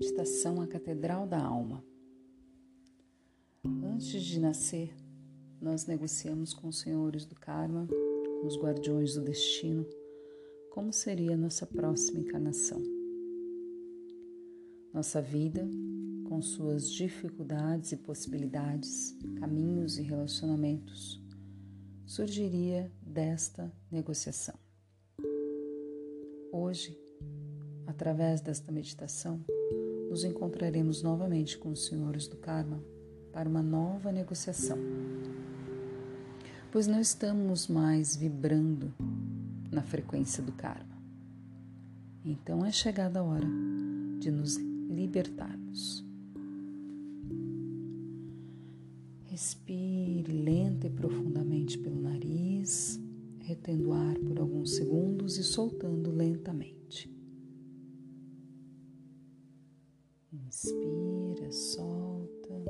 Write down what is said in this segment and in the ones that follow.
Meditação à Catedral da Alma. Antes de nascer, nós negociamos com os senhores do karma, com os guardiões do destino, como seria nossa próxima encarnação. Nossa vida, com suas dificuldades e possibilidades, caminhos e relacionamentos, surgiria desta negociação. Hoje, através desta meditação, nos encontraremos novamente com os senhores do karma para uma nova negociação. Pois não estamos mais vibrando na frequência do karma. Então é chegada a hora de nos libertarmos. Respire lenta e profundamente pelo nariz, retendo ar por alguns segundos e soltando lentamente. Inspira, solta.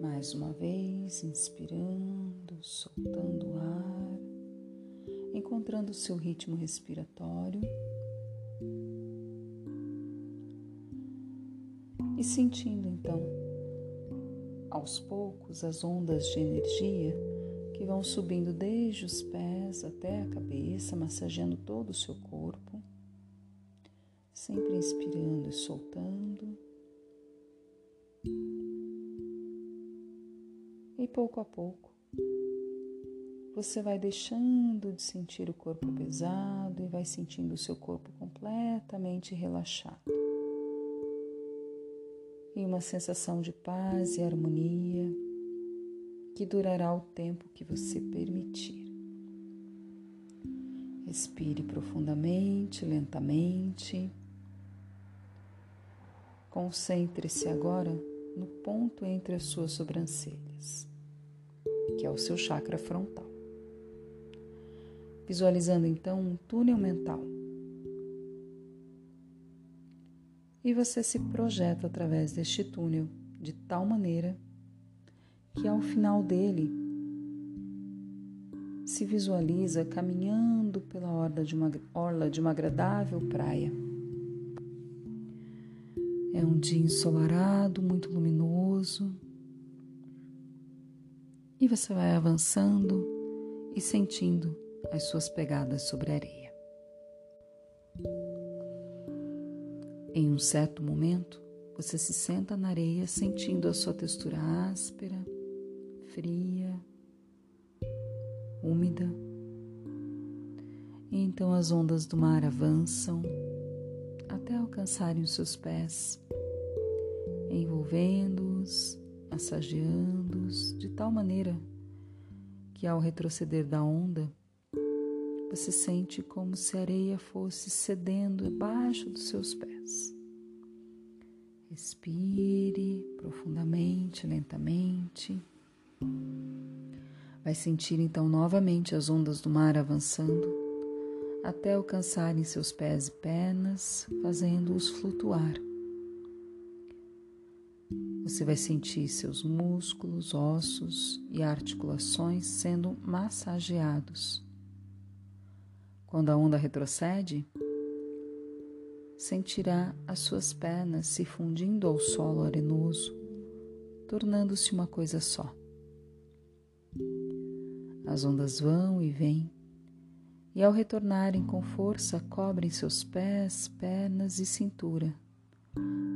Mais uma vez, inspirando, soltando o ar, encontrando o seu ritmo respiratório e sentindo então, aos poucos, as ondas de energia que vão subindo desde os pés até a cabeça, massageando todo o seu corpo, sempre inspirando e soltando. E pouco a pouco, você vai deixando de sentir o corpo pesado e vai sentindo o seu corpo completamente relaxado. E uma sensação de paz e harmonia que durará o tempo que você permitir. Respire profundamente, lentamente. Concentre-se agora no ponto entre as suas sobrancelhas, que é o seu chakra frontal. Visualizando então um túnel mental. E você se projeta através deste túnel de tal maneira que ao final dele se visualiza caminhando pela orla de uma, orla de uma agradável praia. É um dia ensolarado, muito luminoso. E você vai avançando e sentindo as suas pegadas sobre a areia. Em um certo momento, você se senta na areia sentindo a sua textura áspera fria, úmida. E então as ondas do mar avançam até alcançarem os seus pés, envolvendo-os, massageando-os de tal maneira que ao retroceder da onda, você sente como se a areia fosse cedendo abaixo dos seus pés. Respire profundamente, lentamente. Vai sentir então novamente as ondas do mar avançando até alcançarem seus pés e pernas, fazendo-os flutuar. Você vai sentir seus músculos, ossos e articulações sendo massageados. Quando a onda retrocede, sentirá as suas pernas se fundindo ao solo arenoso, tornando-se uma coisa só. As ondas vão e vêm, e ao retornarem com força, cobrem seus pés, pernas e cintura.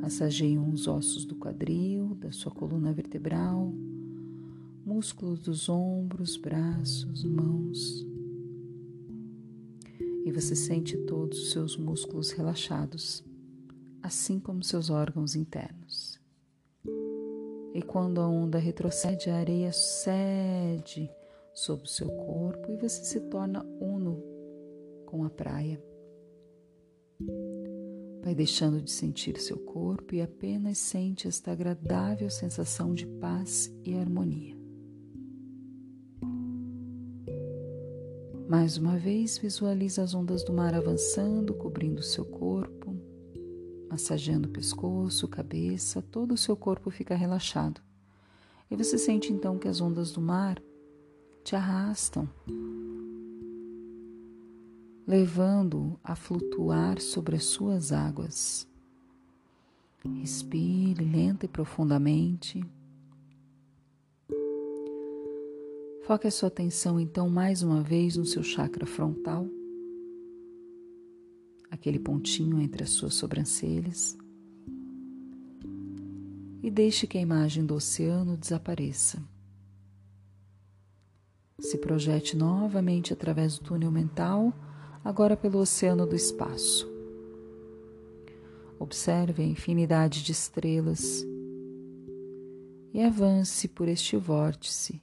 Massageiam os ossos do quadril, da sua coluna vertebral, músculos dos ombros, braços, mãos. E você sente todos os seus músculos relaxados, assim como seus órgãos internos. E quando a onda retrocede, a areia cede sobre o seu corpo e você se torna uno com a praia. Vai deixando de sentir seu corpo e apenas sente esta agradável sensação de paz e harmonia. Mais uma vez, visualiza as ondas do mar avançando, cobrindo seu corpo, massageando o pescoço, cabeça, todo o seu corpo fica relaxado. E você sente então que as ondas do mar te arrastam levando-o a flutuar sobre as suas águas. Respire lenta e profundamente. Foque a sua atenção então mais uma vez no seu chakra frontal, aquele pontinho entre as suas sobrancelhas, e deixe que a imagem do oceano desapareça. Se projete novamente através do túnel mental, agora pelo oceano do espaço. Observe a infinidade de estrelas e avance por este vórtice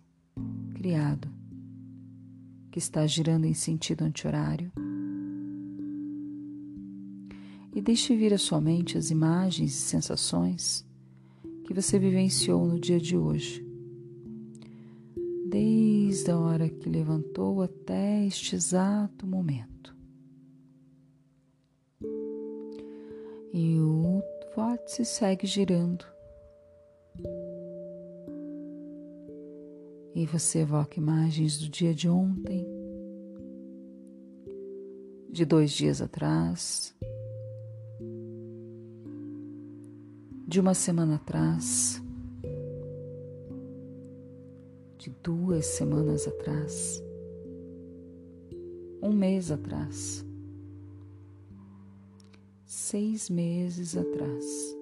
criado, que está girando em sentido anti-horário. E deixe vir à sua mente as imagens e sensações que você vivenciou no dia de hoje, desde a hora que levantou até este exato momento. E o vórtice segue girando. E você evoca imagens do dia de ontem, de dois dias atrás, de uma semana atrás, de duas semanas atrás, um mês atrás seis meses atrás.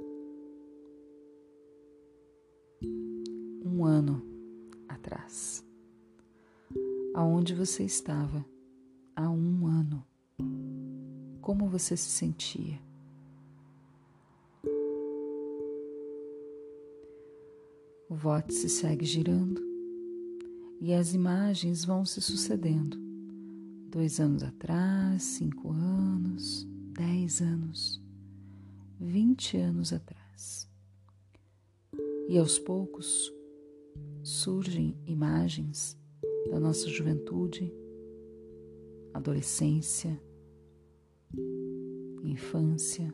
Um ano atrás. Aonde você estava há um ano? Como você se sentia? O vórtice segue girando e as imagens vão se sucedendo. Dois anos atrás, cinco anos, dez anos, vinte anos atrás. E aos poucos surgem imagens da nossa juventude, adolescência, infância,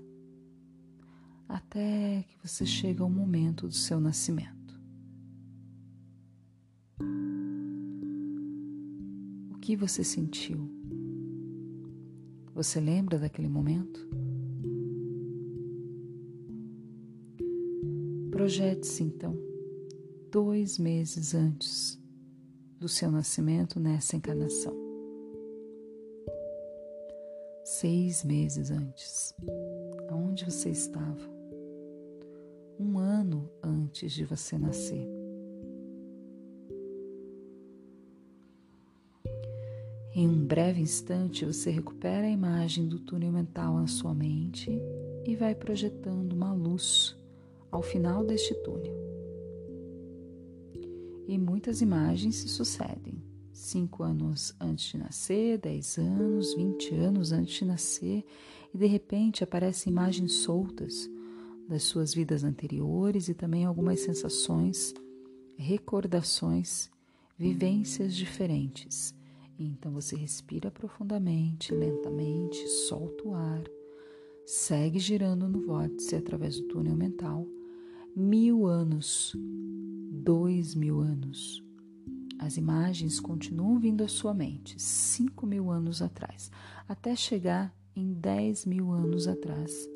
até que você chega ao momento do seu nascimento. Que você sentiu? Você lembra daquele momento? Projete-se então dois meses antes do seu nascimento nessa encarnação. Seis meses antes, aonde você estava? Um ano antes de você nascer. Em um breve instante, você recupera a imagem do túnel mental na sua mente e vai projetando uma luz ao final deste túnel. E muitas imagens se sucedem. Cinco anos antes de nascer, dez anos, vinte anos antes de nascer, e de repente aparecem imagens soltas das suas vidas anteriores e também algumas sensações, recordações, vivências diferentes então você respira profundamente, lentamente, solta o ar, segue girando no vórtice através do túnel mental. Mil anos, dois mil anos. As imagens continuam vindo à sua mente, cinco mil anos atrás, até chegar em dez mil anos atrás,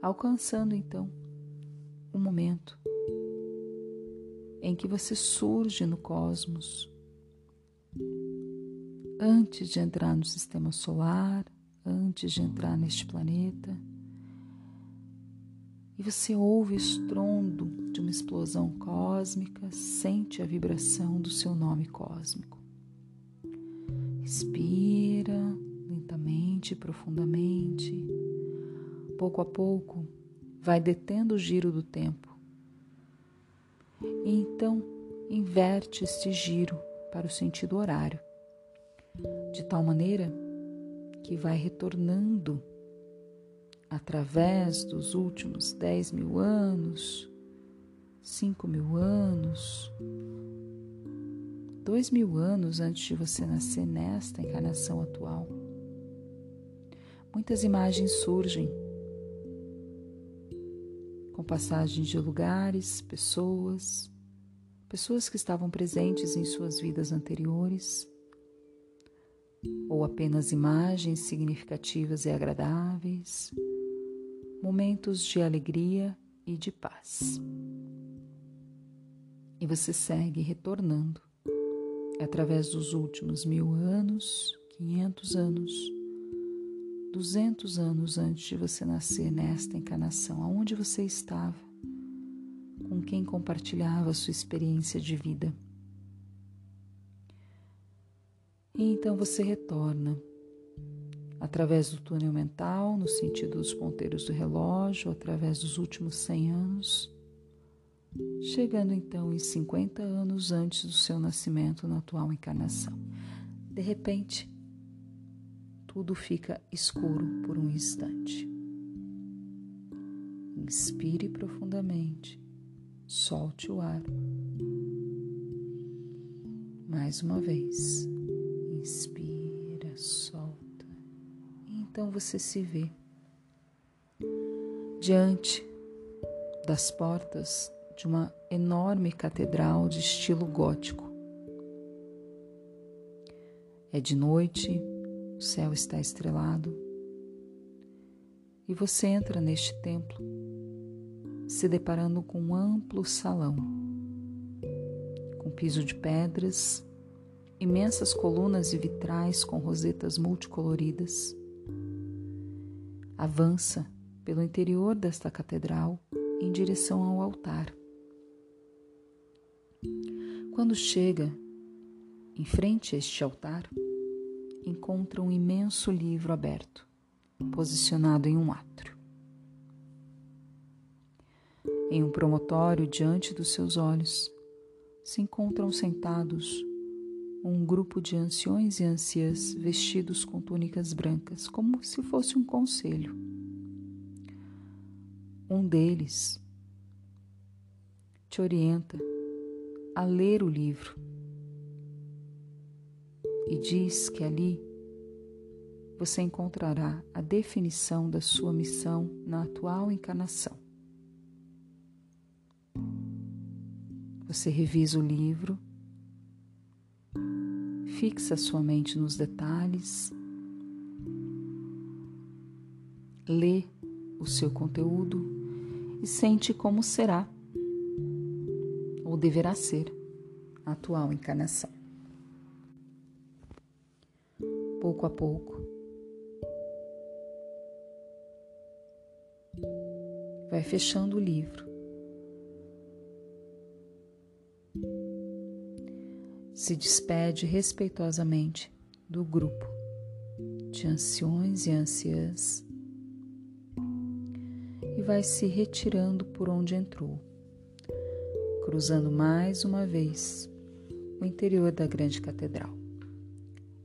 alcançando então o momento em que você surge no cosmos antes de entrar no sistema solar, antes de entrar neste planeta. E você ouve o estrondo de uma explosão cósmica, sente a vibração do seu nome cósmico. Respira lentamente, profundamente. Pouco a pouco, vai detendo o giro do tempo. E então inverte este giro para o sentido horário de tal maneira que vai retornando através dos últimos 10 mil anos, 5 mil anos, 2 mil anos antes de você nascer nesta encarnação atual. Muitas imagens surgem com passagens de lugares, pessoas, pessoas que estavam presentes em suas vidas anteriores ou apenas imagens significativas e agradáveis, momentos de alegria e de paz. E você segue retornando através dos últimos mil anos, quinhentos anos, duzentos anos antes de você nascer nesta encarnação, aonde você estava, com quem compartilhava a sua experiência de vida. E então você retorna através do túnel mental, no sentido dos ponteiros do relógio, através dos últimos 100 anos, chegando então em 50 anos antes do seu nascimento na atual encarnação. De repente, tudo fica escuro por um instante. Inspire profundamente, solte o ar. Mais uma vez. Inspira, solta. Então você se vê diante das portas de uma enorme catedral de estilo gótico. É de noite, o céu está estrelado e você entra neste templo, se deparando com um amplo salão, com piso de pedras imensas colunas e vitrais com rosetas multicoloridas. Avança pelo interior desta catedral em direção ao altar. Quando chega em frente a este altar, encontra um imenso livro aberto, posicionado em um átrio. Em um promontório diante dos seus olhos, se encontram sentados um grupo de anciões e anciãs vestidos com túnicas brancas, como se fosse um conselho. Um deles te orienta a ler o livro e diz que ali você encontrará a definição da sua missão na atual encarnação. Você revisa o livro Fixa sua mente nos detalhes, lê o seu conteúdo e sente como será ou deverá ser a atual encarnação. Pouco a pouco, vai fechando o livro se despede respeitosamente do grupo de anciões e anciãs e vai se retirando por onde entrou, cruzando mais uma vez o interior da grande catedral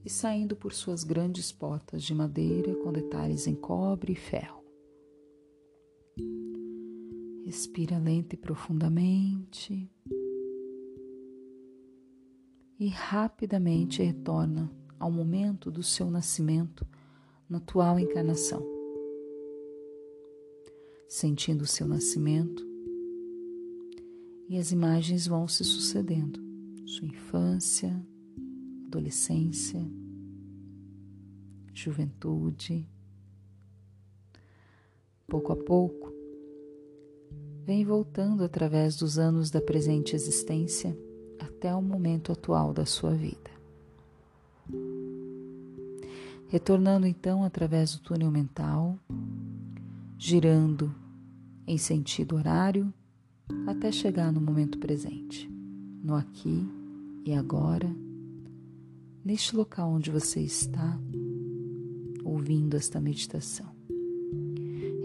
e saindo por suas grandes portas de madeira com detalhes em cobre e ferro. Respira lenta e profundamente e rapidamente retorna ao momento do seu nascimento na atual encarnação. Sentindo o seu nascimento, e as imagens vão se sucedendo: sua infância, adolescência, juventude. Pouco a pouco, vem voltando através dos anos da presente existência até o momento atual da sua vida. Retornando então através do túnel mental, girando em sentido horário até chegar no momento presente, no aqui e agora, neste local onde você está ouvindo esta meditação.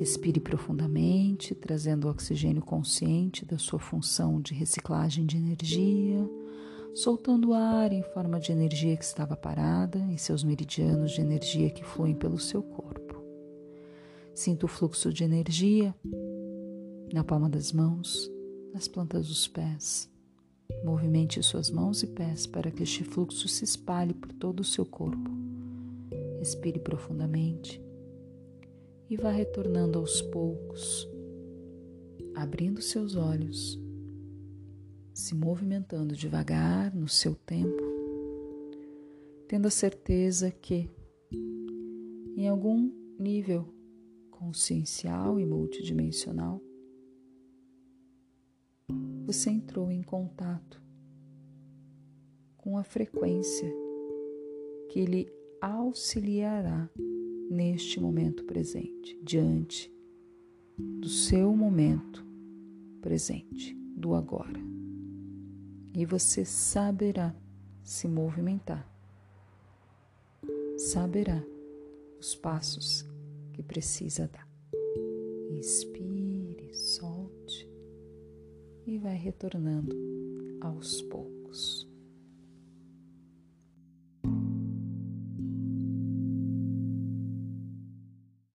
Respire profundamente, trazendo o oxigênio consciente da sua função de reciclagem de energia, soltando o ar em forma de energia que estava parada em seus meridianos de energia que fluem pelo seu corpo. Sinta o fluxo de energia na palma das mãos, nas plantas dos pés. Movimente suas mãos e pés para que este fluxo se espalhe por todo o seu corpo. Respire profundamente e vá retornando aos poucos, abrindo seus olhos, se movimentando devagar no seu tempo, tendo a certeza que, em algum nível consciencial e multidimensional, você entrou em contato com a frequência que lhe auxiliará neste momento presente, diante do seu momento presente, do agora. E você saberá se movimentar, saberá os passos que precisa dar. Inspire, solte e vai retornando aos poucos.